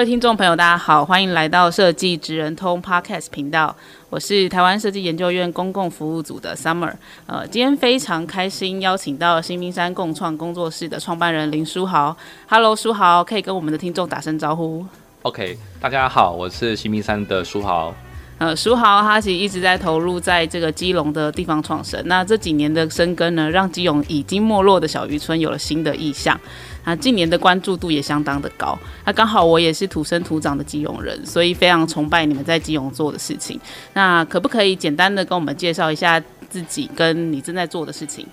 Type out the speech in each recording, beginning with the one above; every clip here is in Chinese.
位听众朋友，大家好，欢迎来到设计职人通 Podcast 频道。我是台湾设计研究院公共服务组的 Summer。呃，今天非常开心邀请到新名山共创工作室的创办人林书豪。Hello，书豪，可以跟我们的听众打声招呼。OK，大家好，我是新名山的书豪。呃，书豪他其实一直在投入在这个基隆的地方创生。那这几年的深耕呢，让基隆已经没落的小渔村有了新的意象。那，近年的关注度也相当的高。那刚好我也是土生土长的基隆人，所以非常崇拜你们在基隆做的事情。那可不可以简单的跟我们介绍一下自己跟你正在做的事情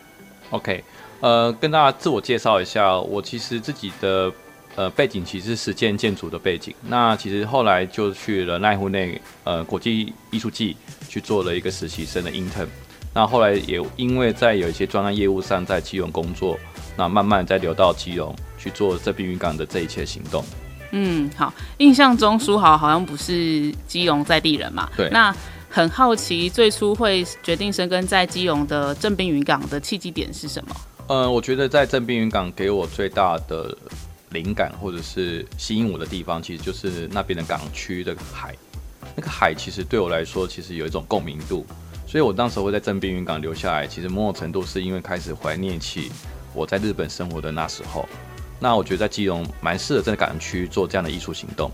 ？OK，呃，跟大家自我介绍一下，我其实自己的呃背景其实是实践建筑的背景。那其实后来就去了奈湖内呃国际艺术季去做了一个实习生的 intern。那后来也因为在有一些专案业务上在基隆工作。那慢慢再流到基隆去做这滨渔港的这一切行动。嗯，好，印象中书豪好像不是基隆在地人嘛？对。那很好奇，最初会决定生根在基隆的正滨渔港的契机点是什么？嗯，我觉得在正滨渔港给我最大的灵感或者是吸引我的地方，其实就是那边的港区的海。那个海其实对我来说，其实有一种共鸣度，所以我当时会在正滨渔港留下来。其实某种程度是因为开始怀念起。我在日本生活的那时候，那我觉得在基隆蛮适合在港区做这样的艺术行动。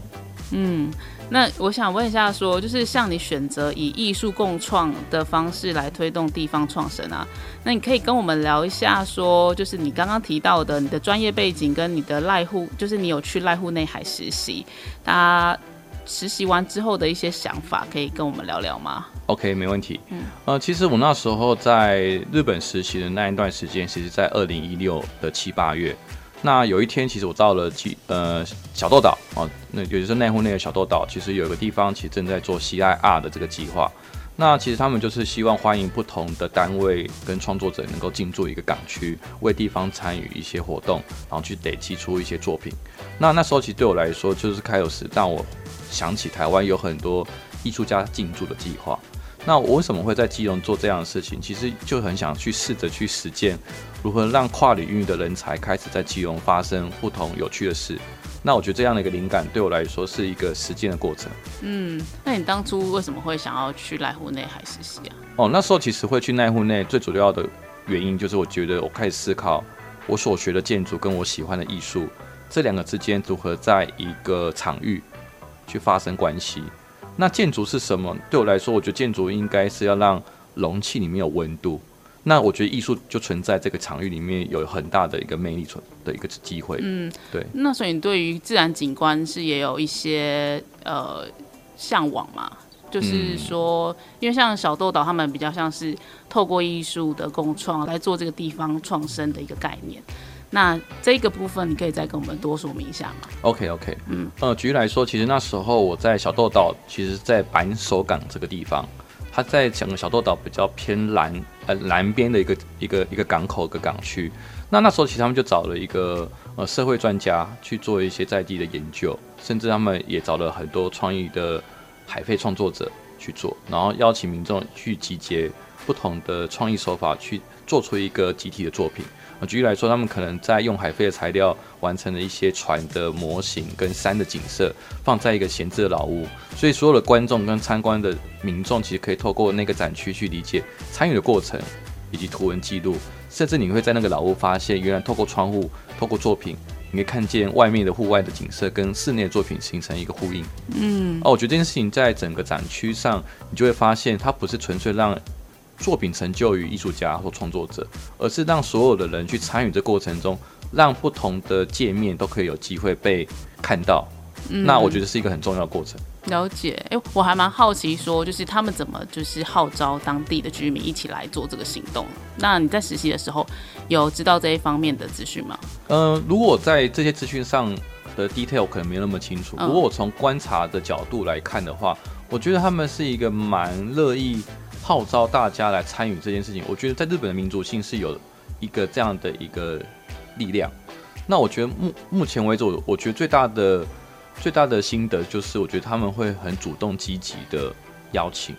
嗯，那我想问一下说，就是像你选择以艺术共创的方式来推动地方创生啊，那你可以跟我们聊一下说，就是你刚刚提到的你的专业背景跟你的濑户，就是你有去濑户内海实习，他实习完之后的一些想法，可以跟我们聊聊吗？OK，没问题。嗯，呃，其实我那时候在日本实习的那一段时间，其实在二零一六的七八月。那有一天，其实我到了基呃小豆岛啊，那也就是奈户内的小豆岛，其实有一个地方其实正在做 CIR 的这个计划。那其实他们就是希望欢迎不同的单位跟创作者能够进驻一个港区，为地方参与一些活动，然后去累积出一些作品。那那时候其实对我来说，就是开有时让我想起台湾有很多艺术家进驻的计划。那我为什么会在基隆做这样的事情？其实就很想去试着去实践，如何让跨领域的人才开始在基隆发生不同有趣的事。那我觉得这样的一个灵感对我来说是一个实践的过程。嗯，那你当初为什么会想要去濑户内海实习啊？哦，那时候其实会去濑户内最主要的原因就是我觉得我开始思考我所学的建筑跟我喜欢的艺术这两个之间如何在一个场域去发生关系。那建筑是什么？对我来说，我觉得建筑应该是要让容器里面有温度。那我觉得艺术就存在这个场域里面有很大的一个魅力存的一个机会。嗯，对。那所以你对于自然景观是也有一些呃向往嘛？就是说，嗯、因为像小豆岛他们比较像是透过艺术的共创来做这个地方创生的一个概念。那这个部分你可以再跟我们多说明一下吗？OK OK，嗯，呃，举例来说，其实那时候我在小豆岛，其实在板手港这个地方，它在整个小豆岛比较偏南呃南边的一个一个一个港口一个港区。那那时候其实他们就找了一个呃社会专家去做一些在地的研究，甚至他们也找了很多创意的海费创作者去做，然后邀请民众去集结不同的创意手法，去做出一个集体的作品。举例来说，他们可能在用海飞的材料完成了一些船的模型跟山的景色，放在一个闲置的老屋，所以所有的观众跟参观的民众其实可以透过那个展区去理解参与的过程以及图文记录，甚至你会在那个老屋发现，原来透过窗户、透过作品，你可以看见外面的户外的景色跟室内的作品形成一个呼应。嗯，哦，我觉得这件事情在整个展区上，你就会发现它不是纯粹让。作品成就于艺术家或创作者，而是让所有的人去参与这过程中，让不同的界面都可以有机会被看到，嗯、那我觉得是一个很重要的过程。了解，哎、欸，我还蛮好奇，说就是他们怎么就是号召当地的居民一起来做这个行动。那你在实习的时候有知道这一方面的资讯吗？嗯、呃，如果在这些资讯上的 detail 可能没那么清楚。如果我从观察的角度来看的话，我觉得他们是一个蛮乐意号召大家来参与这件事情。我觉得在日本的民族性是有一个这样的一个力量。那我觉得目目前为止，我我觉得最大的。最大的心得就是，我觉得他们会很主动积极的邀请。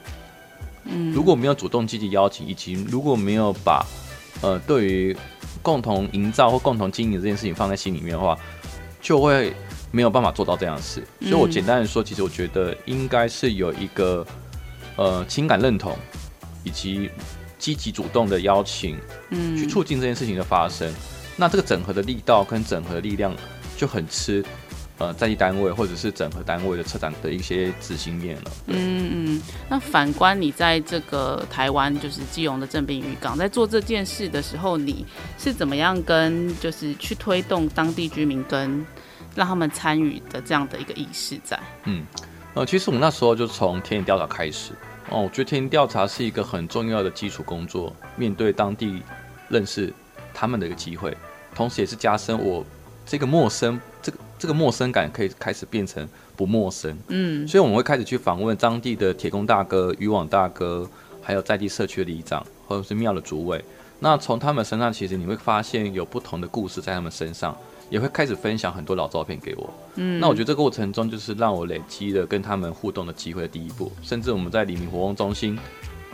嗯，如果没有主动积极邀请，以及如果没有把呃对于共同营造或共同经营这件事情放在心里面的话，就会没有办法做到这样的事。所以我简单的说，其实我觉得应该是有一个呃情感认同，以及积极主动的邀请，嗯，去促进这件事情的发生。那这个整合的力道跟整合的力量就很吃。呃，在地单位或者是整合单位的车长的一些执行面了。嗯嗯，那反观你在这个台湾，就是基隆的正滨渔港，在做这件事的时候，你是怎么样跟就是去推动当地居民跟让他们参与的这样的一个意识在？嗯，呃，其实我们那时候就从田野调查开始。哦，我觉得田野调查是一个很重要的基础工作，面对当地认识他们的一个机会，同时也是加深我这个陌生这个。这个陌生感可以开始变成不陌生，嗯，所以我们会开始去访问当地的铁工大哥、渔网大哥，还有在地社区的里长或者是庙的主委。那从他们身上，其实你会发现有不同的故事在他们身上，也会开始分享很多老照片给我。嗯，那我觉得这个过程中就是让我累积了跟他们互动的机会的第一步，甚至我们在黎明活动中心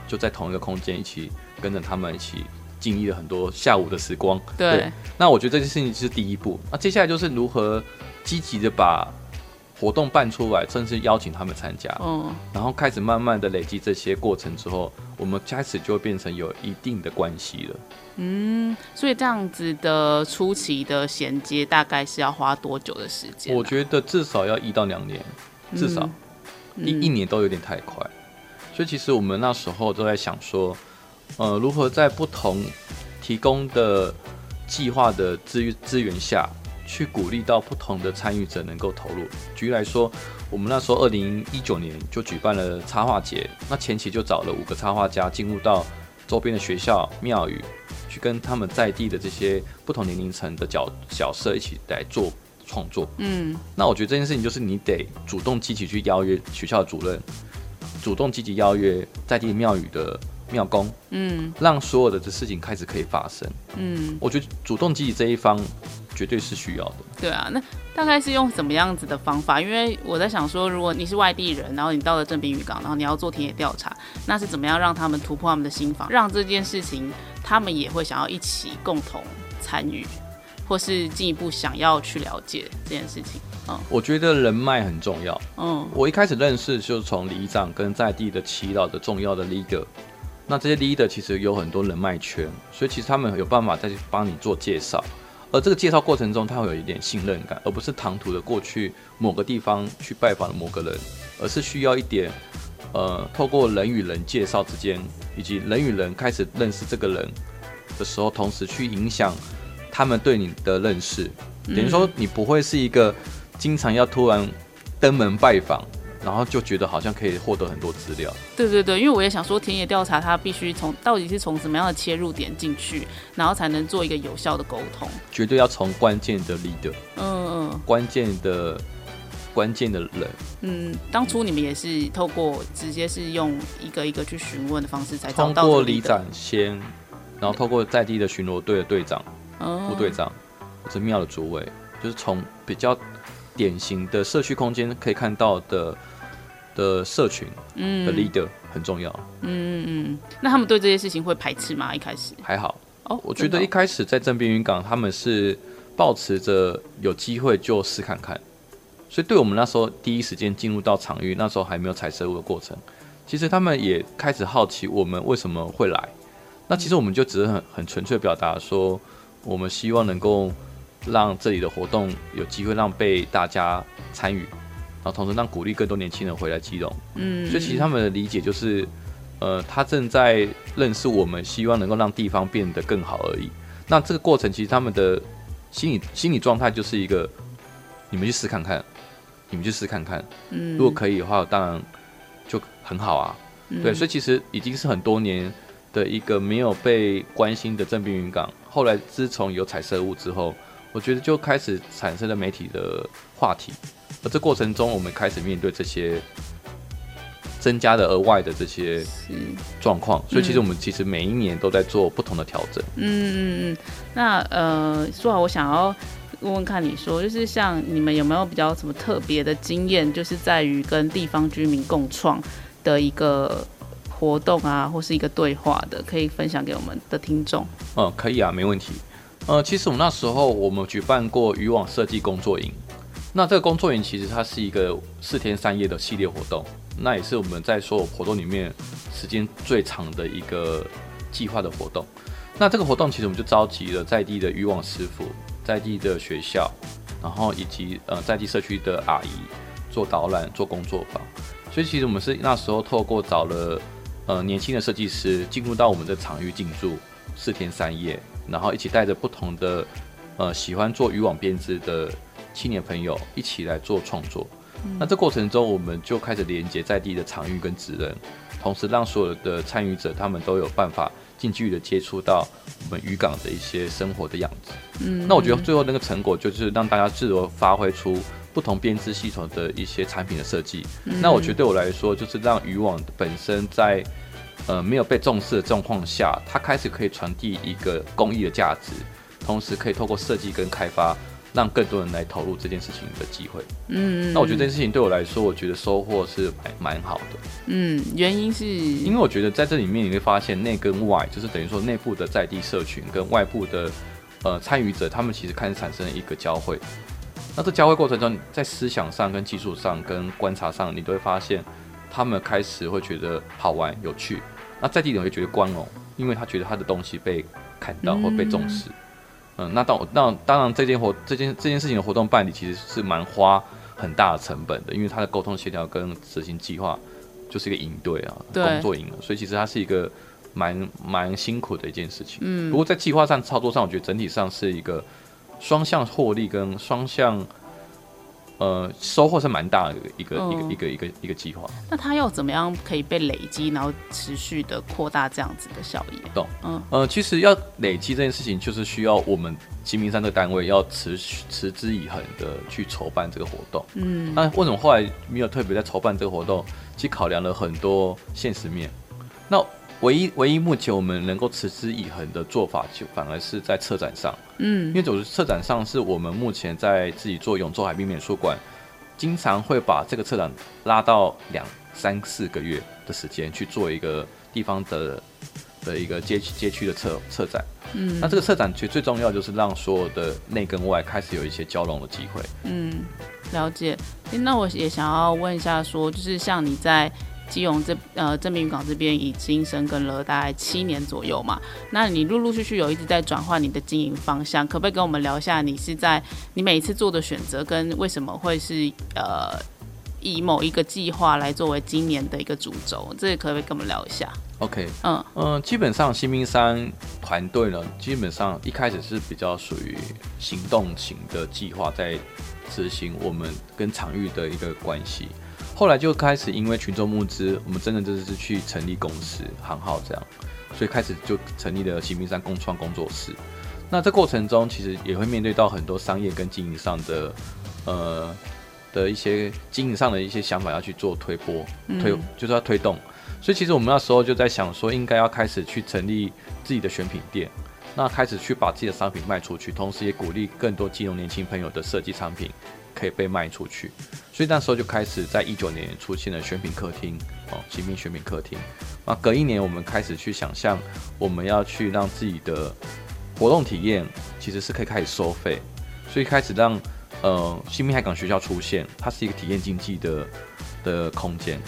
就在同一个空间一起跟着他们一起。经历了很多下午的时光，对，对。那我觉得这件事情是第一步。那接下来就是如何积极的把活动办出来，甚至邀请他们参加。嗯。然后开始慢慢的累积这些过程之后，我们开始就变成有一定的关系了。嗯，所以这样子的初期的衔接大概是要花多久的时间？我觉得至少要一到两年，至少一、嗯、一年都有点太快。所以其实我们那时候都在想说。呃，如何在不同提供的计划的资资源下去鼓励到不同的参与者能够投入？举例来说，我们那时候二零一九年就举办了插画节，那前期就找了五个插画家进入到周边的学校、庙宇，去跟他们在地的这些不同年龄层的角角色一起来做创作。嗯，那我觉得这件事情就是你得主动积极去邀约学校的主任，主动积极邀约在地庙宇的。庙公，嗯，让所有的这事情开始可以发生，嗯，我觉得主动积极这一方绝对是需要的。对啊，那大概是用什么样子的方法？因为我在想说，如果你是外地人，然后你到了正滨渔港，然后你要做田野调查，那是怎么样让他们突破他们的心防，让这件事情他们也会想要一起共同参与，或是进一步想要去了解这件事情？嗯，我觉得人脉很重要。嗯，我一开始认识就是从里长跟在地的祈祷的重要的 leader。那这些 leader 其实有很多人脉圈，所以其实他们有办法再去帮你做介绍，而这个介绍过程中，他会有一点信任感，而不是唐突的过去某个地方去拜访某个人，而是需要一点，呃，透过人与人介绍之间，以及人与人开始认识这个人的时候，同时去影响他们对你的认识，等于说你不会是一个经常要突然登门拜访。然后就觉得好像可以获得很多资料。对对对，因为我也想说，田野调查它必须从到底是从什么样的切入点进去，然后才能做一个有效的沟通。绝对要从关键的 leader，嗯嗯，关键的关键的人。嗯，当初你们也是透过直接是用一个一个去询问的方式才找到。通过里长先，然后透过在地的巡逻队的队长、副队长或者庙的主委，就是从比较典型的社区空间可以看到的。的社群，嗯，的 leader 很重要，嗯嗯嗯，那他们对这些事情会排斥吗？一开始。还好，哦，我觉得一开始在正滨云港，他们是抱持着有机会就试看看，所以对我们那时候第一时间进入到场域，那时候还没有采收的过程，其实他们也开始好奇我们为什么会来，那其实我们就只是很很纯粹表达说，我们希望能够让这里的活动有机会让被大家参与。然后同时让鼓励更多年轻人回来基隆，嗯，所以其实他们的理解就是，呃，他正在认识我们，希望能够让地方变得更好而已。那这个过程其实他们的心理心理状态就是一个，你们去试看看，你们去试看看。嗯，如果可以的话，当然就很好啊。嗯、对，所以其实已经是很多年的一个没有被关心的正滨云港。后来自从有彩色物之后，我觉得就开始产生了媒体的话题。而这过程中，我们开始面对这些增加的额外的这些状况，所以其实我们其实每一年都在做不同的调整。嗯嗯嗯。那呃，说好，我想要问问看你说，就是像你们有没有比较什么特别的经验，就是在于跟地方居民共创的一个活动啊，或是一个对话的，可以分享给我们的听众。嗯，可以啊，没问题。呃，其实我们那时候我们举办过渔网设计工作营，那这个工作营其实它是一个四天三夜的系列活动，那也是我们在所有活动里面时间最长的一个计划的活动。那这个活动其实我们就召集了在地的渔网师傅、在地的学校，然后以及呃在地社区的阿姨做导览、做工作坊。所以其实我们是那时候透过找了呃年轻的设计师进入到我们的场域进驻四天三夜，然后一起带着不同的呃喜欢做渔网编织的青年朋友一起来做创作。嗯、那这过程中我们就开始连接在地的场域跟职人，同时让所有的参与者他们都有办法近距离的接触到我们渔港的一些生活的样子。嗯，那我觉得最后那个成果就是让大家自由发挥出。不同编织系统的一些产品的设计，嗯、那我觉得对我来说，就是让渔网本身在呃没有被重视的状况下，它开始可以传递一个公益的价值，同时可以透过设计跟开发，让更多人来投入这件事情的机会。嗯，那我觉得这件事情对我来说，我觉得收获是蛮蛮好的。嗯，原因是因为我觉得在这里面你会发现内跟外，就是等于说内部的在地社群跟外部的呃参与者，他们其实开始产生了一个交汇。那这交汇过程中，在思想上、跟技术上、跟观察上，你都会发现，他们开始会觉得好玩、有趣。那在地人会觉得光荣，因为他觉得他的东西被看到或被重视。嗯，嗯，那当那当然，这件活这件这件事情的活动办理其实是蛮花很大的成本的，因为他的沟通协调跟执行计划就是一个营队啊，工作营了，所以其实它是一个蛮蛮辛苦的一件事情。嗯，不过在计划上、操作上，我觉得整体上是一个。双向获利跟双向，呃，收获是蛮大的一个、嗯、一个一个一个一个计划。那它要怎么样可以被累积，然后持续的扩大这样子的效益？懂，嗯，呃，其实要累积这件事情，就是需要我们新名山这个单位要持续持之以恒的去筹办这个活动。嗯，那为什么后来没有特别在筹办这个活动？其实考量了很多现实面。那唯一唯一目前我们能够持之以恒的做法，就反而是在策展上，嗯，因为总之策展上是我们目前在自己做永州海滨美术馆，经常会把这个策展拉到两三四个月的时间去做一个地方的的一个街区街区的策策展，嗯，那这个策展其实最重要就是让所有的内跟外开始有一些交融的机会，嗯，了解。那我也想要问一下，说就是像你在。基隆这呃正滨渔港这边已经深耕了大概七年左右嘛，那你陆陆续续有一直在转换你的经营方向，可不可以跟我们聊一下你是在你每一次做的选择跟为什么会是呃以某一个计划来作为今年的一个主轴？这个可不可以跟我们聊一下？OK，嗯嗯、呃，基本上新兵山团队呢，基本上一开始是比较属于行动型的计划在执行我们跟场域的一个关系。后来就开始因为群众募资，我们真的就是去成立公司行号这样，所以开始就成立了新兵山共创工作室。那这过程中其实也会面对到很多商业跟经营上的，呃的一些经营上的一些想法要去做推波推，就是要推动。所以其实我们那时候就在想说，应该要开始去成立自己的选品店，那开始去把自己的商品卖出去，同时也鼓励更多金融年轻朋友的设计产品可以被卖出去。所以那时候就开始，在一九年出现了选品客厅哦，新名选品客厅。啊，隔一年我们开始去想象，我们要去让自己的活动体验其实是可以开始收费，所以开始让呃新名海港学校出现，它是一个体验经济的的空间。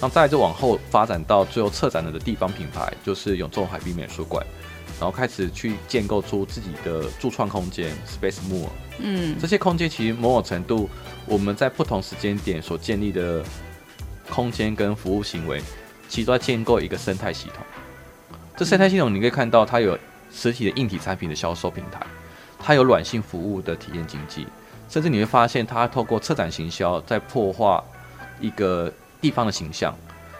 那再就往后发展到最后策展的地方品牌，就是永州海滨美术馆。然后开始去建构出自己的驻创空间，Space More。嗯，这些空间其实某种程度，我们在不同时间点所建立的空间跟服务行为，其实都在建构一个生态系统。这生态系统你可以看到，它有实体的硬体产品的销售平台，它有软性服务的体验经济，甚至你会发现，它透过策展行销在破坏一个地方的形象。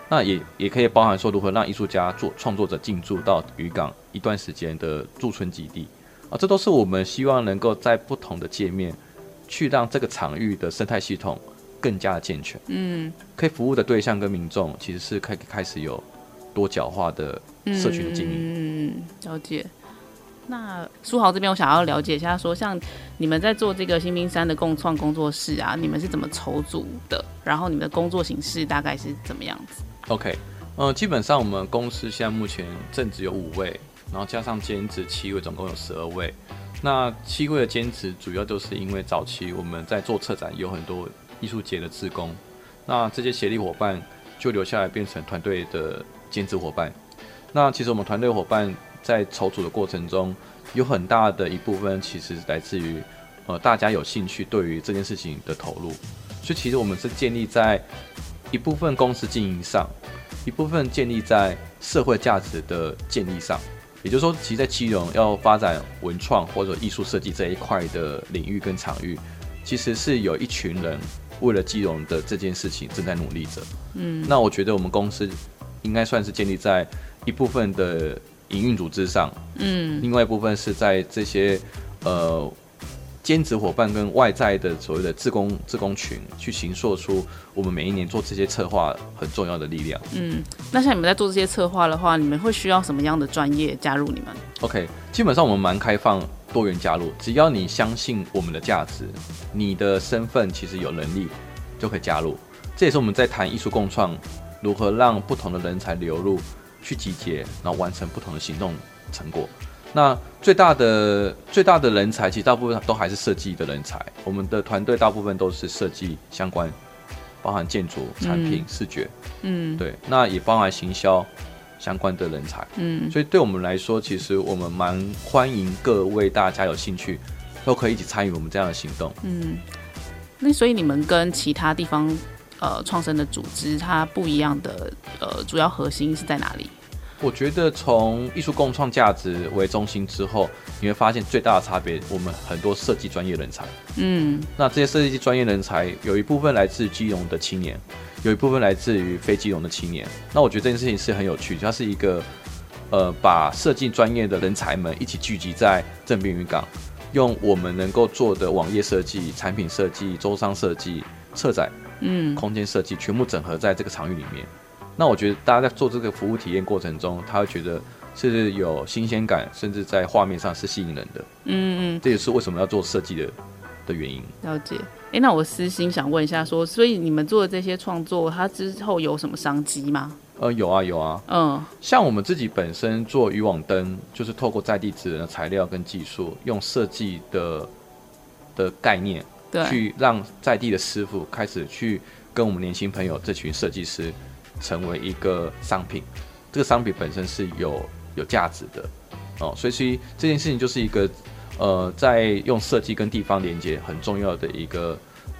那也也可以包含说，如何让艺术家做创作者进驻到渔港一段时间的驻村基地啊，这都是我们希望能够在不同的界面去让这个场域的生态系统更加的健全。嗯，可以服务的对象跟民众其实是可以开始有多角化的社群的经营。嗯，了解。那书豪这边，我想要了解一下，说像你们在做这个新兵山的共创工作室啊，你们是怎么筹组的？然后你们的工作形式大概是怎么样子？OK，呃，基本上我们公司现在目前正职有五位，然后加上兼职七位，总共有十二位。那七位的兼职主要就是因为早期我们在做策展有很多艺术节的志工，那这些协力伙伴就留下来变成团队的兼职伙伴。那其实我们团队伙伴。在筹组的过程中，有很大的一部分其实来自于，呃，大家有兴趣对于这件事情的投入，所以其实我们是建立在一部分公司经营上，一部分建立在社会价值的建立上。也就是说，其实在基隆要发展文创或者艺术设计这一块的领域跟场域，其实是有一群人为了基隆的这件事情正在努力着。嗯，那我觉得我们公司应该算是建立在一部分的。营运组织上，嗯，另外一部分是在这些呃兼职伙伴跟外在的所谓的自工志工群去形塑出我们每一年做这些策划很重要的力量。嗯，那像你们在做这些策划的话，你们会需要什么样的专业加入你们？OK，基本上我们蛮开放多元加入，只要你相信我们的价值，你的身份其实有能力就可以加入。这也是我们在谈艺术共创，如何让不同的人才流入。去集结，然后完成不同的行动成果。那最大的最大的人才，其实大部分都还是设计的人才。我们的团队大部分都是设计相关，包含建筑、产品、嗯、视觉，嗯，对。那也包含行销相关的人才，嗯。所以对我们来说，其实我们蛮欢迎各位大家有兴趣，都可以一起参与我们这样的行动。嗯。那所以你们跟其他地方呃创生的组织，它不一样的呃主要核心是在哪里？我觉得从艺术共创价值为中心之后，你会发现最大的差别，我们很多设计专业人才，嗯，那这些设计专业人才有一部分来自基隆的青年，有一部分来自于非基隆的青年。那我觉得这件事情是很有趣，它是一个呃把设计专业的人才们一起聚集在正滨渔港，用我们能够做的网页设计、产品设计、周商设计、策展、嗯，空间设计，全部整合在这个场域里面。那我觉得大家在做这个服务体验过程中，他会觉得是有新鲜感，甚至在画面上是吸引人的。嗯嗯，这也是为什么要做设计的的原因。了解。哎、欸，那我私心想问一下说，说所以你们做的这些创作，它之后有什么商机吗？呃，有啊有啊。嗯，像我们自己本身做渔网灯，就是透过在地资源的材料跟技术，用设计的的概念，对，去让在地的师傅开始去跟我们年轻朋友这群设计师。成为一个商品，这个商品本身是有有价值的哦，所以其实这件事情就是一个呃，在用设计跟地方连接很重要的一个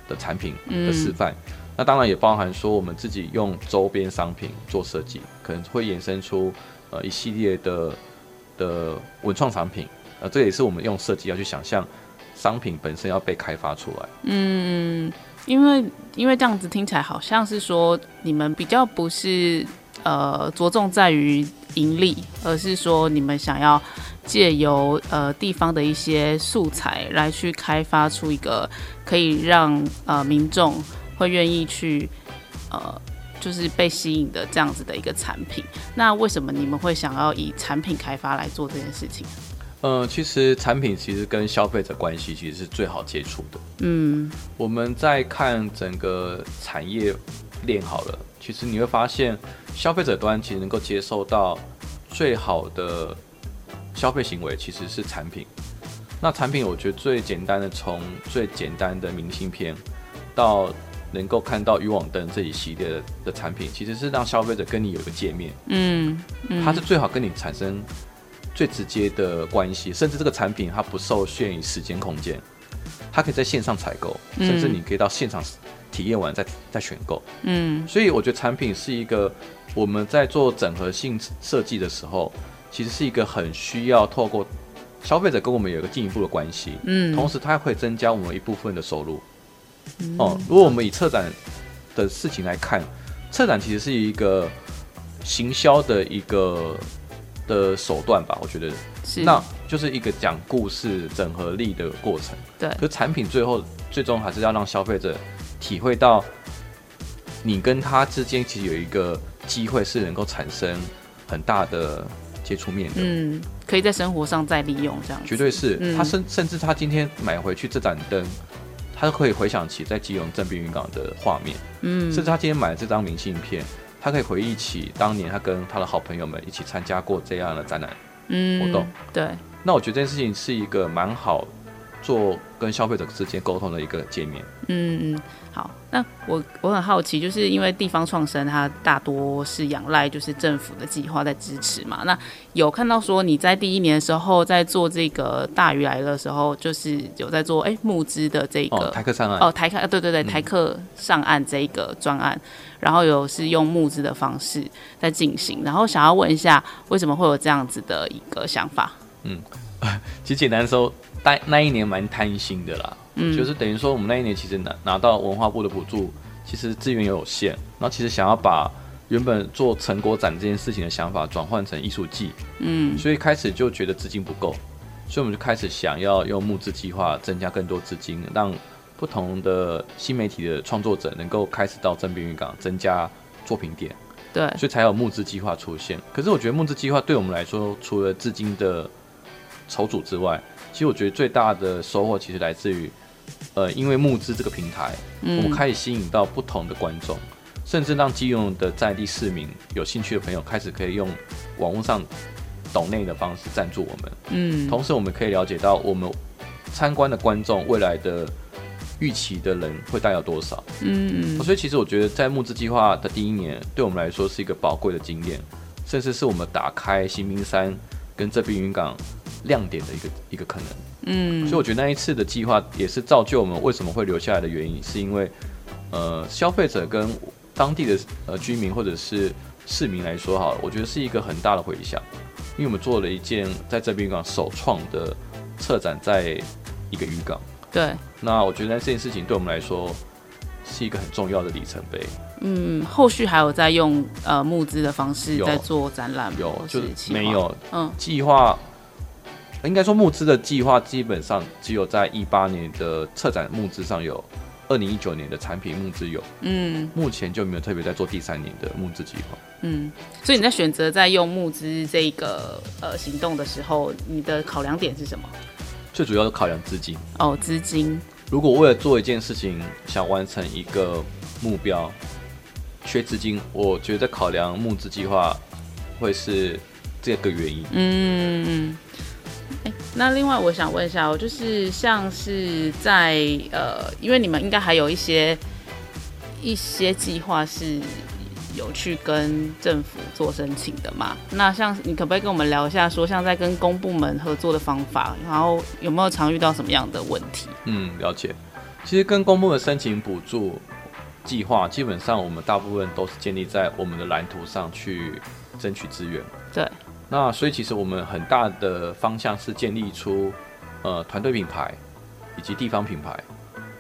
的产品的示范。嗯、那当然也包含说我们自己用周边商品做设计，可能会衍生出呃一系列的的文创产品。呃，这也是我们用设计要去想象商品本身要被开发出来。嗯。因为因为这样子听起来好像是说你们比较不是呃着重在于盈利，而是说你们想要借由呃地方的一些素材来去开发出一个可以让呃民众会愿意去呃就是被吸引的这样子的一个产品。那为什么你们会想要以产品开发来做这件事情？嗯、呃，其实产品其实跟消费者关系其实是最好接触的。嗯，我们在看整个产业链好了，其实你会发现消费者端其实能够接受到最好的消费行为其实是产品。那产品我觉得最简单的，从最简单的明信片到能够看到渔网灯这一系列的的产品，其实是让消费者跟你有一个界面。嗯，嗯，它是最好跟你产生。最直接的关系，甚至这个产品它不受限于时间空间，它可以在线上采购，甚至你可以到现场体验完再再选购。嗯，所以我觉得产品是一个我们在做整合性设计的时候，其实是一个很需要透过消费者跟我们有一个进一步的关系，嗯，同时它会增加我们一部分的收入。嗯、哦，如果我们以策展的事情来看，策展其实是一个行销的一个的手段吧，我觉得是，那就是一个讲故事、整合力的过程。对，可产品最后最终还是要让消费者体会到，你跟他之间其实有一个机会是能够产生很大的接触面的。嗯，可以在生活上再利用这样。绝对是，嗯、他甚甚至他今天买回去这盏灯，他可以回想起在基隆正滨渔港的画面。嗯，甚至他今天买了这张明信片，他可以回忆起当年他跟他的好朋友们一起参加过这样的展览活动。嗯、对，那我觉得这件事情是一个蛮好做跟消费者之间沟通的一个界面。嗯嗯，好，那我我很好奇，就是因为地方创生它大多是仰赖就是政府的计划在支持嘛。那有看到说你在第一年的时候在做这个大鱼来的时候，就是有在做哎、欸、募资的这个、哦、台客上岸哦台客对对对台客上岸这一个专案、嗯，然后有是用募资的方式在进行，然后想要问一下为什么会有这样子的一个想法？嗯，其实简单说，那那一年蛮贪心的啦。嗯，就是等于说，我们那一年其实拿拿到文化部的补助，其实资源也有限，然后其实想要把原本做成果展这件事情的想法转换成艺术季，嗯，所以开始就觉得资金不够，所以我们就开始想要用募资计划增加更多资金，让不同的新媒体的创作者能够开始到正滨渔港增加作品点，对，所以才有募资计划出现。可是我觉得募资计划对我们来说，除了资金的筹组之外，其实我觉得最大的收获其实来自于。呃，因为募资这个平台，嗯，我们开始吸引到不同的观众，甚至让基隆的在地市民有兴趣的朋友开始可以用网络上抖内的方式赞助我们。嗯，同时我们可以了解到我们参观的观众未来的预期的人会大概有多少。嗯，所以其实我觉得在募资计划的第一年，对我们来说是一个宝贵的经验，甚至是我们打开新兵山跟这边云港亮点的一个一个可能。嗯，所以我觉得那一次的计划也是造就我们为什么会留下来的原因，是因为，呃，消费者跟当地的呃居民或者是市民来说，好了，我觉得是一个很大的回响，因为我们做了一件在这边港首创的策展，在一个渔港。对。那我觉得这件事情对我们来说是一个很重要的里程碑。嗯，后续还有在用呃募资的方式在做展览，有就是没有嗯计划。应该说募资的计划基本上只有在一八年的策展募资上有，二零一九年的产品募资有，嗯，目前就没有特别在做第三年的募资计划，嗯，所以你在选择在用募资这个呃行动的时候，你的考量点是什么？最主要是考量资金哦，资金。如果为了做一件事情想完成一个目标，缺资金，我觉得考量募资计划会是这个原因，嗯。欸、那另外我想问一下，我就是像是在呃，因为你们应该还有一些一些计划是有去跟政府做申请的嘛？那像你可不可以跟我们聊一下，说像在跟公部门合作的方法，然后有没有常遇到什么样的问题？嗯，了解。其实跟公部门申请补助计划，基本上我们大部分都是建立在我们的蓝图上去争取资源。对。那所以其实我们很大的方向是建立出，呃，团队品牌以及地方品牌，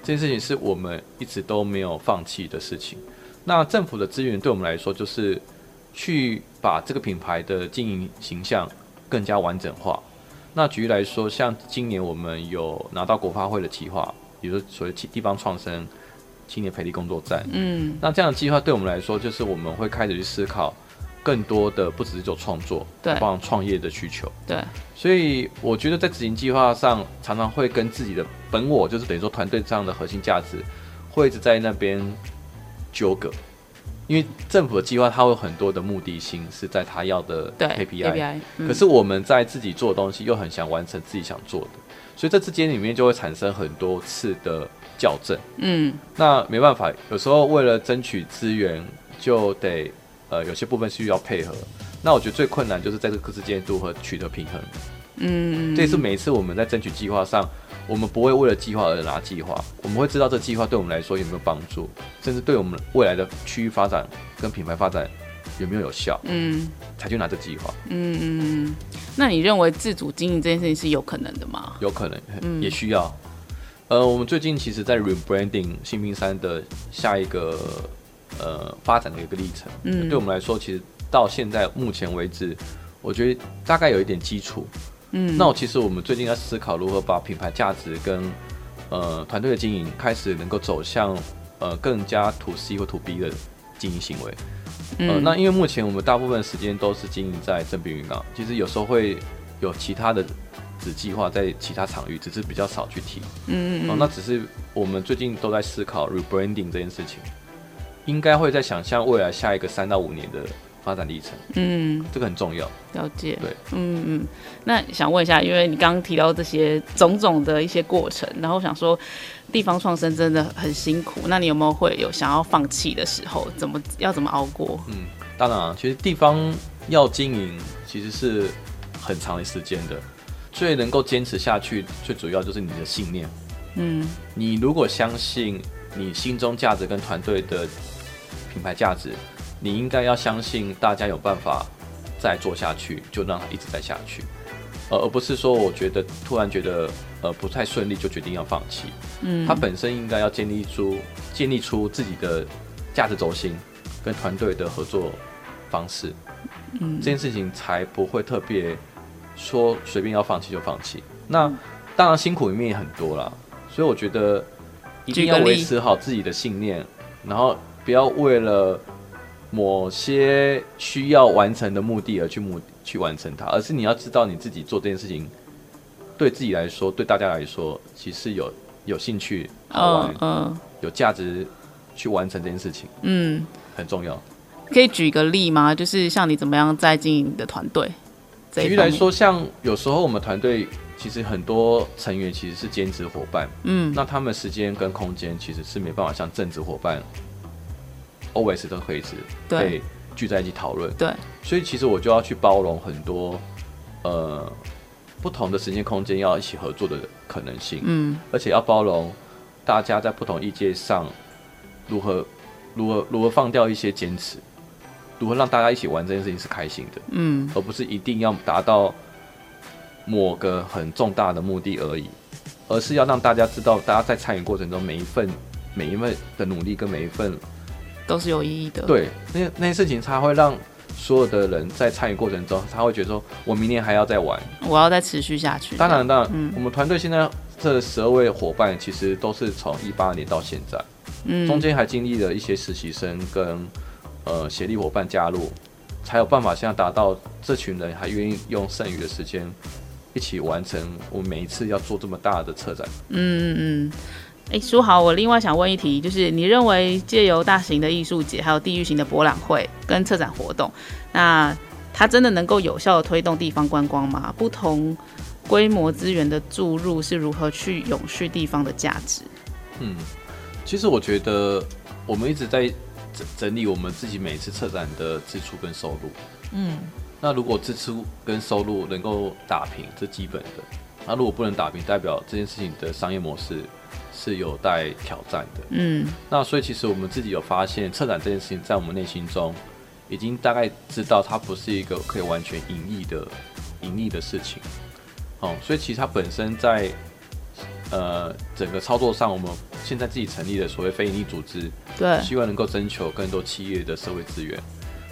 这件事情是我们一直都没有放弃的事情。那政府的资源对我们来说，就是去把这个品牌的经营形象更加完整化。那举例来说，像今年我们有拿到国发会的计划，比如说所谓地方创生青年培力工作站，嗯，那这样的计划对我们来说，就是我们会开始去思考。更多的不只是做创作，对，帮创业的需求，对，所以我觉得在执行计划上，常常会跟自己的本我，就是等于说团队上的核心价值，会一直在那边纠葛，因为政府的计划它会有很多的目的性是在他要的 KPI，嗯、可是我们在自己做的东西又很想完成自己想做的，所以这之间里面就会产生很多次的校正，嗯，那没办法，有时候为了争取资源就得。呃，有些部分需要配合，那我觉得最困难就是在这个之间如何取得平衡。嗯，这也是每一次我们在争取计划上，我们不会为了计划而拿计划，我们会知道这计划对我们来说有没有帮助，甚至对我们未来的区域发展跟品牌发展有没有有效，嗯，才去拿这计划。嗯嗯，那你认为自主经营这件事情是有可能的吗？有可能，嗯、也需要。呃，我们最近其实，在 rebranding 新兵山的下一个呃发展的一个历程。嗯，对我们来说，其实到现在目前为止，我觉得大概有一点基础。嗯，那我其实我们最近在思考如何把品牌价值跟呃团队的经营开始能够走向呃更加 to C 或 to B 的经营行为。嗯、呃，那因为目前我们大部分时间都是经营在正滨云港，其实有时候会有其他的。子计划在其他场域，只是比较少去提。嗯嗯嗯、哦。那只是我们最近都在思考 rebranding 这件事情，应该会在想象未来下一个三到五年的发展历程。嗯，这个很重要。了解。对。嗯嗯。那想问一下，因为你刚刚提到这些种种的一些过程，然后想说地方创生真的很辛苦，那你有没有会有想要放弃的时候？怎么要怎么熬过？嗯，当然啊，其实地方要经营其实是很长的时间的。最能够坚持下去，最主要就是你的信念。嗯，你如果相信你心中价值跟团队的品牌价值，你应该要相信大家有办法再做下去，就让它一直在下去，而而不是说我觉得突然觉得呃不太顺利就决定要放弃。嗯，它本身应该要建立出建立出自己的价值轴心跟团队的合作方式。嗯，这件事情才不会特别。说随便要放弃就放弃，那当然辛苦一面也很多啦。所以我觉得一定要维持好自己的信念，然后不要为了某些需要完成的目的而去目去完成它，而是你要知道你自己做这件事情对自己来说，对大家来说，其实有有兴趣、好玩、嗯、有价值去完成这件事情，嗯，很重要。可以举个例吗？就是像你怎么样在经营你的团队？举例来说，像有时候我们团队其实很多成员其实是兼职伙伴，嗯，那他们时间跟空间其实是没办法像正职伙伴，always 都可以是可以聚在一起讨论，对，所以其实我就要去包容很多呃不同的时间空间要一起合作的可能性，嗯，而且要包容大家在不同意见上如何如何如何放掉一些坚持。如何让大家一起玩这件事情是开心的，嗯，而不是一定要达到某个很重大的目的而已，而是要让大家知道，大家在参与过程中每一份每一份的努力跟每一份都是有意义的。对，那些那些事情才会让所有的人在参与过程中，他会觉得说，我明年还要再玩，我要再持续下去。当然，当然，嗯，我们团队现在这十二位伙伴其实都是从一八年到现在，嗯，中间还经历了一些实习生跟。呃，协力伙伴加入，才有办法现在达到这群人还愿意用剩余的时间一起完成我们每一次要做这么大的策展。嗯嗯嗯。哎，书豪，我另外想问一题，就是你认为借由大型的艺术节，还有地域型的博览会跟策展活动，那它真的能够有效的推动地方观光吗？不同规模资源的注入是如何去永续地方的价值？嗯，其实我觉得我们一直在。整整理我们自己每一次策展的支出跟收入，嗯，那如果支出跟收入能够打平，这基本的，那如果不能打平，代表这件事情的商业模式是有待挑战的，嗯，那所以其实我们自己有发现，策展这件事情在我们内心中已经大概知道它不是一个可以完全盈利的盈利的事情，哦，所以其实它本身在。呃，整个操作上，我们现在自己成立的所谓非盈利组织，对，希望能够征求更多企业的社会资源。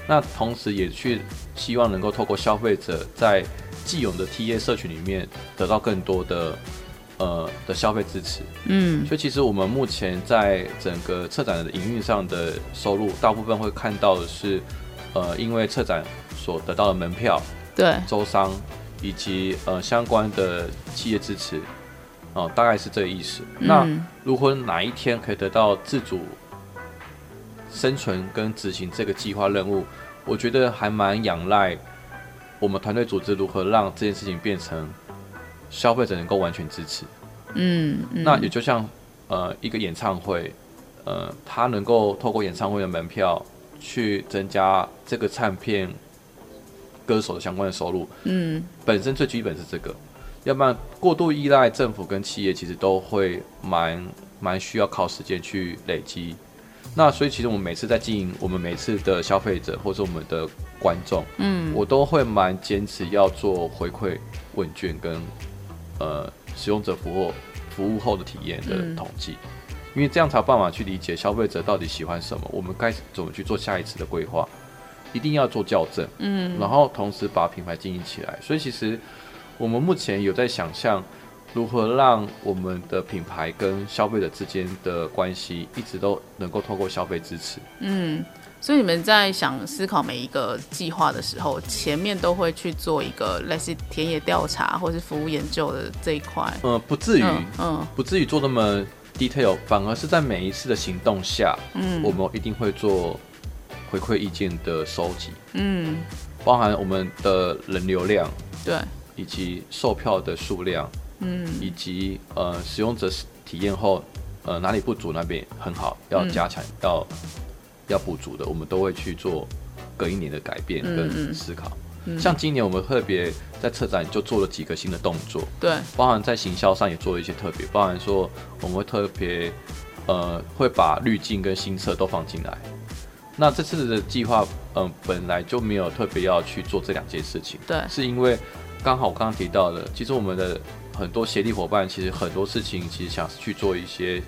那同时也去希望能够透过消费者在既有的 TA 社群里面得到更多的呃的消费支持。嗯，所以其实我们目前在整个策展的营运上的收入，大部分会看到的是，呃，因为策展所得到的门票、对，周商以及呃相关的企业支持。哦，大概是这个意思。嗯。那如果哪一天可以得到自主生存跟执行这个计划任务，我觉得还蛮仰赖我们团队组织如何让这件事情变成消费者能够完全支持。嗯，嗯。那也就像呃一个演唱会，呃，他能够透过演唱会的门票去增加这个唱片歌手的相关的收入。嗯。本身最基本是这个。要不然过度依赖政府跟企业，其实都会蛮蛮需要靠时间去累积。那所以其实我们每次在经营，我们每次的消费者或者我们的观众，嗯，我都会蛮坚持要做回馈问卷跟呃使用者服务服务后的体验的统计，嗯、因为这样才有办法去理解消费者到底喜欢什么，我们该怎么去做下一次的规划，一定要做校正，嗯，然后同时把品牌经营起来。所以其实我们目前有在想象。如何让我们的品牌跟消费者之间的关系一直都能够透过消费支持？嗯，所以你们在想思考每一个计划的时候，前面都会去做一个类似田野调查或是服务研究的这一块？嗯，不至于，嗯，嗯。不至于做那么 detail，反而是在每一次的行动下，嗯，我们一定会做回馈意见的收集，嗯，包含我们的人流量，对，以及售票的数量。嗯，以及呃，使用者体验后，呃，哪里不足，那边很好，要加强，嗯、要要补足的，我们都会去做隔一年的改变跟思考。嗯嗯、像今年我们特别在策展就做了几个新的动作，对，包含在行销上也做了一些特别，包含说我们会特别呃，会把滤镜跟新色都放进来。那这次的计划，嗯、呃，本来就没有特别要去做这两件事情，对，是因为刚好我刚刚提到的，其实我们的。很多协力伙伴其实很多事情其实想去做一些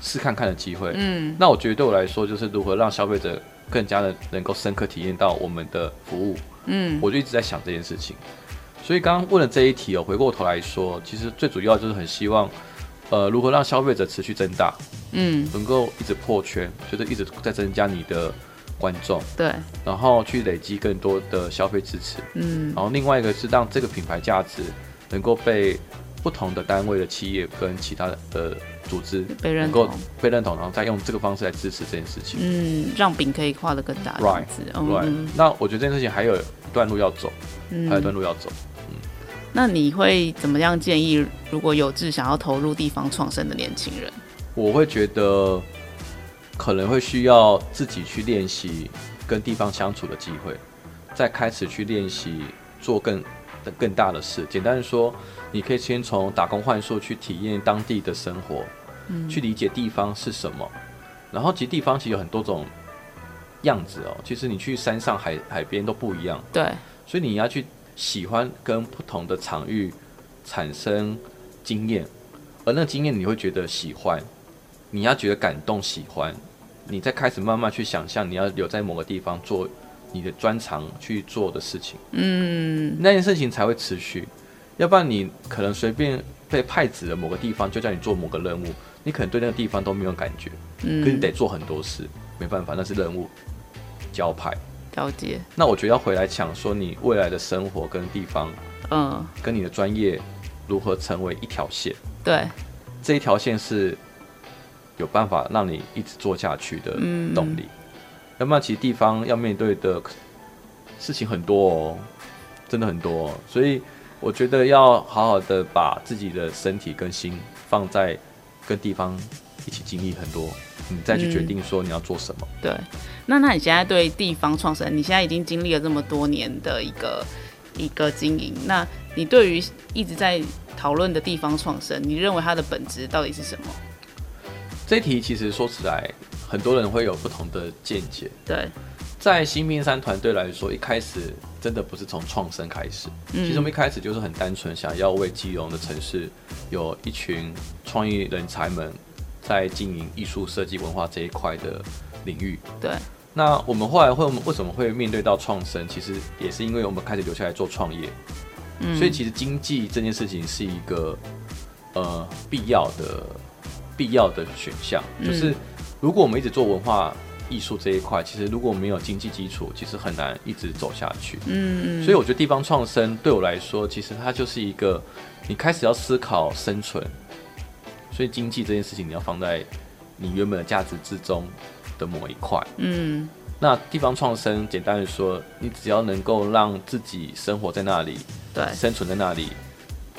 试看看的机会。嗯，那我觉得对我来说，就是如何让消费者更加的能够深刻体验到我们的服务。嗯，我就一直在想这件事情。所以刚刚问了这一题哦，回过头来说，其实最主要就是很希望，呃，如何让消费者持续增大，嗯，能够一直破圈，就是一直在增加你的观众。对，然后去累积更多的消费支持。嗯，然后另外一个是让这个品牌价值能够被。不同的单位的企业跟其他的组织被认同被认同，然后再用这个方式来支持这件事情。嗯，让饼可以画得更大。Right，嗯。那我觉得这件事情还有一段路要走，还有一段路要走。嗯。那你会怎么样建议？如果有志想要投入地方创生的年轻人，我会觉得可能会需要自己去练习跟地方相处的机会，再开始去练习做更更大的事。简单的说。你可以先从打工换宿去体验当地的生活，嗯，去理解地方是什么。然后其实地方其实有很多种样子哦。其实你去山上海海边都不一样，对。所以你要去喜欢跟不同的场域产生经验，而那个经验你会觉得喜欢，你要觉得感动喜欢，你再开始慢慢去想象你要留在某个地方做你的专长去做的事情，嗯，那件事情才会持续。要不然你可能随便被派指了某个地方，就叫你做某个任务，你可能对那个地方都没有感觉，嗯，可你得做很多事，没办法，那是任务，交派，了解。那我觉得要回来讲说你未来的生活跟地方，嗯，跟你的专业如何成为一条线，对，这一条线是有办法让你一直做下去的动力。嗯，要不然其实地方要面对的事情很多哦，真的很多哦，所以。我觉得要好好的把自己的身体跟心放在跟地方一起经历很多，你再去决定说你要做什么。嗯、对，那那你现在对地方创生，你现在已经经历了这么多年的一个一个经营，那你对于一直在讨论的地方创生，你认为它的本质到底是什么？这题其实说起来，很多人会有不同的见解。对。在新兵三团队来说，一开始真的不是从创生开始，嗯、其实我们一开始就是很单纯，想要为基隆的城市有一群创意人才们在经营艺术设计文化这一块的领域。对。那我们后来会为什么会面对到创生？其实也是因为我们开始留下来做创业，嗯、所以其实经济这件事情是一个呃必要的必要的选项，就是如果我们一直做文化。艺术这一块，其实如果没有经济基础，其实很难一直走下去。嗯，所以我觉得地方创生对我来说，其实它就是一个你开始要思考生存。所以经济这件事情，你要放在你原本的价值之中的某一块。嗯，那地方创生，简单的说，你只要能够让自己生活在那里，对，生存在那里，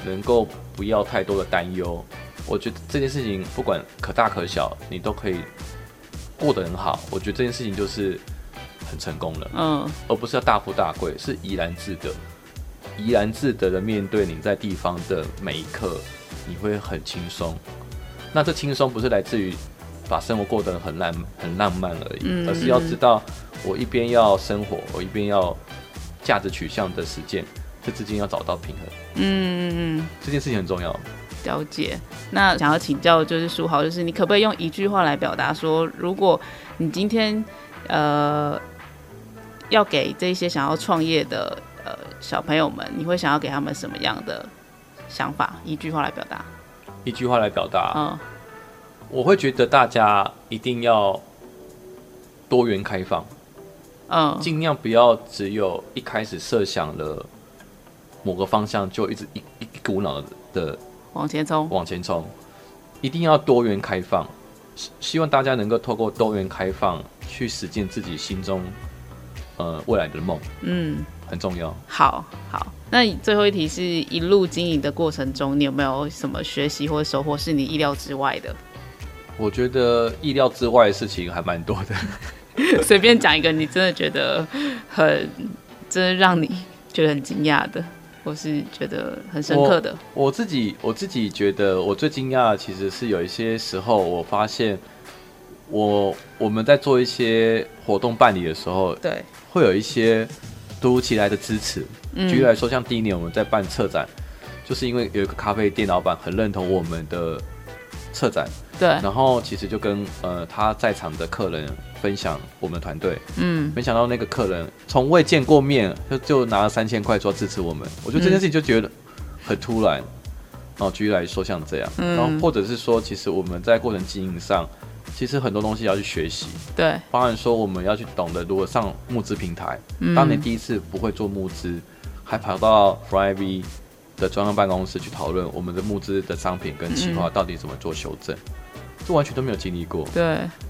能够不要太多的担忧，我觉得这件事情不管可大可小，你都可以。过得很好，我觉得这件事情就是很成功了，嗯，而不是要大富大贵，是怡然自得，怡然自得的面对你在地方的每一刻，你会很轻松。那这轻松不是来自于把生活过得很烂很浪漫而已，嗯、而是要知道我一边要生活，我一边要价值取向的实践，这之间要找到平衡。嗯嗯嗯，这件事情很重要。了解。那想要请教就是书豪，就是你可不可以用一句话来表达说，如果你今天呃要给这些想要创业的呃小朋友们，你会想要给他们什么样的想法？一句话来表达。一句话来表达。嗯。我会觉得大家一定要多元开放，嗯，尽量不要只有一开始设想了某个方向就一直一一股脑的往前冲，往前冲，一定要多元开放。希希望大家能够透过多元开放去实践自己心中呃未来的梦，嗯，很重要。好，好，那最后一题是一路经营的过程中，你有没有什么学习或收获是你意料之外的？我觉得意料之外的事情还蛮多的。随便讲一个，你真的觉得很，真的让你觉得很惊讶的，或是觉得很深刻的。我，我自己我自己觉得，我最惊讶的其实是有一些时候，我发现我我们在做一些活动办理的时候，对，会有一些突如其来的支持。举例来说，像第一年我们在办策展，就是因为有一个咖啡店老板很认同我们的策展。对，然后其实就跟呃他在场的客人分享我们团队，嗯，没想到那个客人从未见过面，就就拿了三千块说支持我们，我觉得这件事情就觉得很突然。然后举例来说像这样，嗯，然后或者是说，其实我们在过程经营上，其实很多东西要去学习，对，包含说我们要去懂得如果上募资平台，嗯，当年第一次不会做募资，还跑到 Flyv 的专案办公室去讨论我们的募资的商品跟企划到底怎么做修正。嗯这完全都没有经历过，对。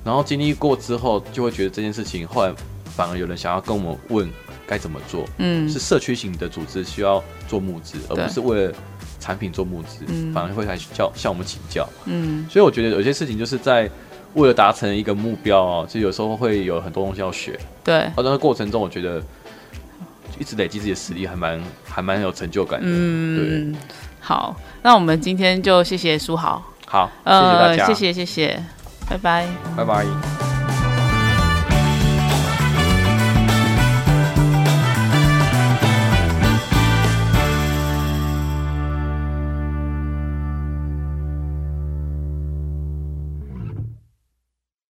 然后经历过之后，就会觉得这件事情后来反而有人想要跟我们问该怎么做。嗯，是社区型的组织需要做募资，而不是为了产品做募资，嗯，反而会来叫向我们请教。嗯，所以我觉得有些事情就是在为了达成一个目标哦，就有时候会有很多东西要学。对，而在那个过程中，我觉得一直累积自己的实力还蛮还蛮有成就感的。嗯，对。好，那我们今天就谢谢书豪。好，谢谢大家，呃、谢谢谢谢，拜拜，拜拜。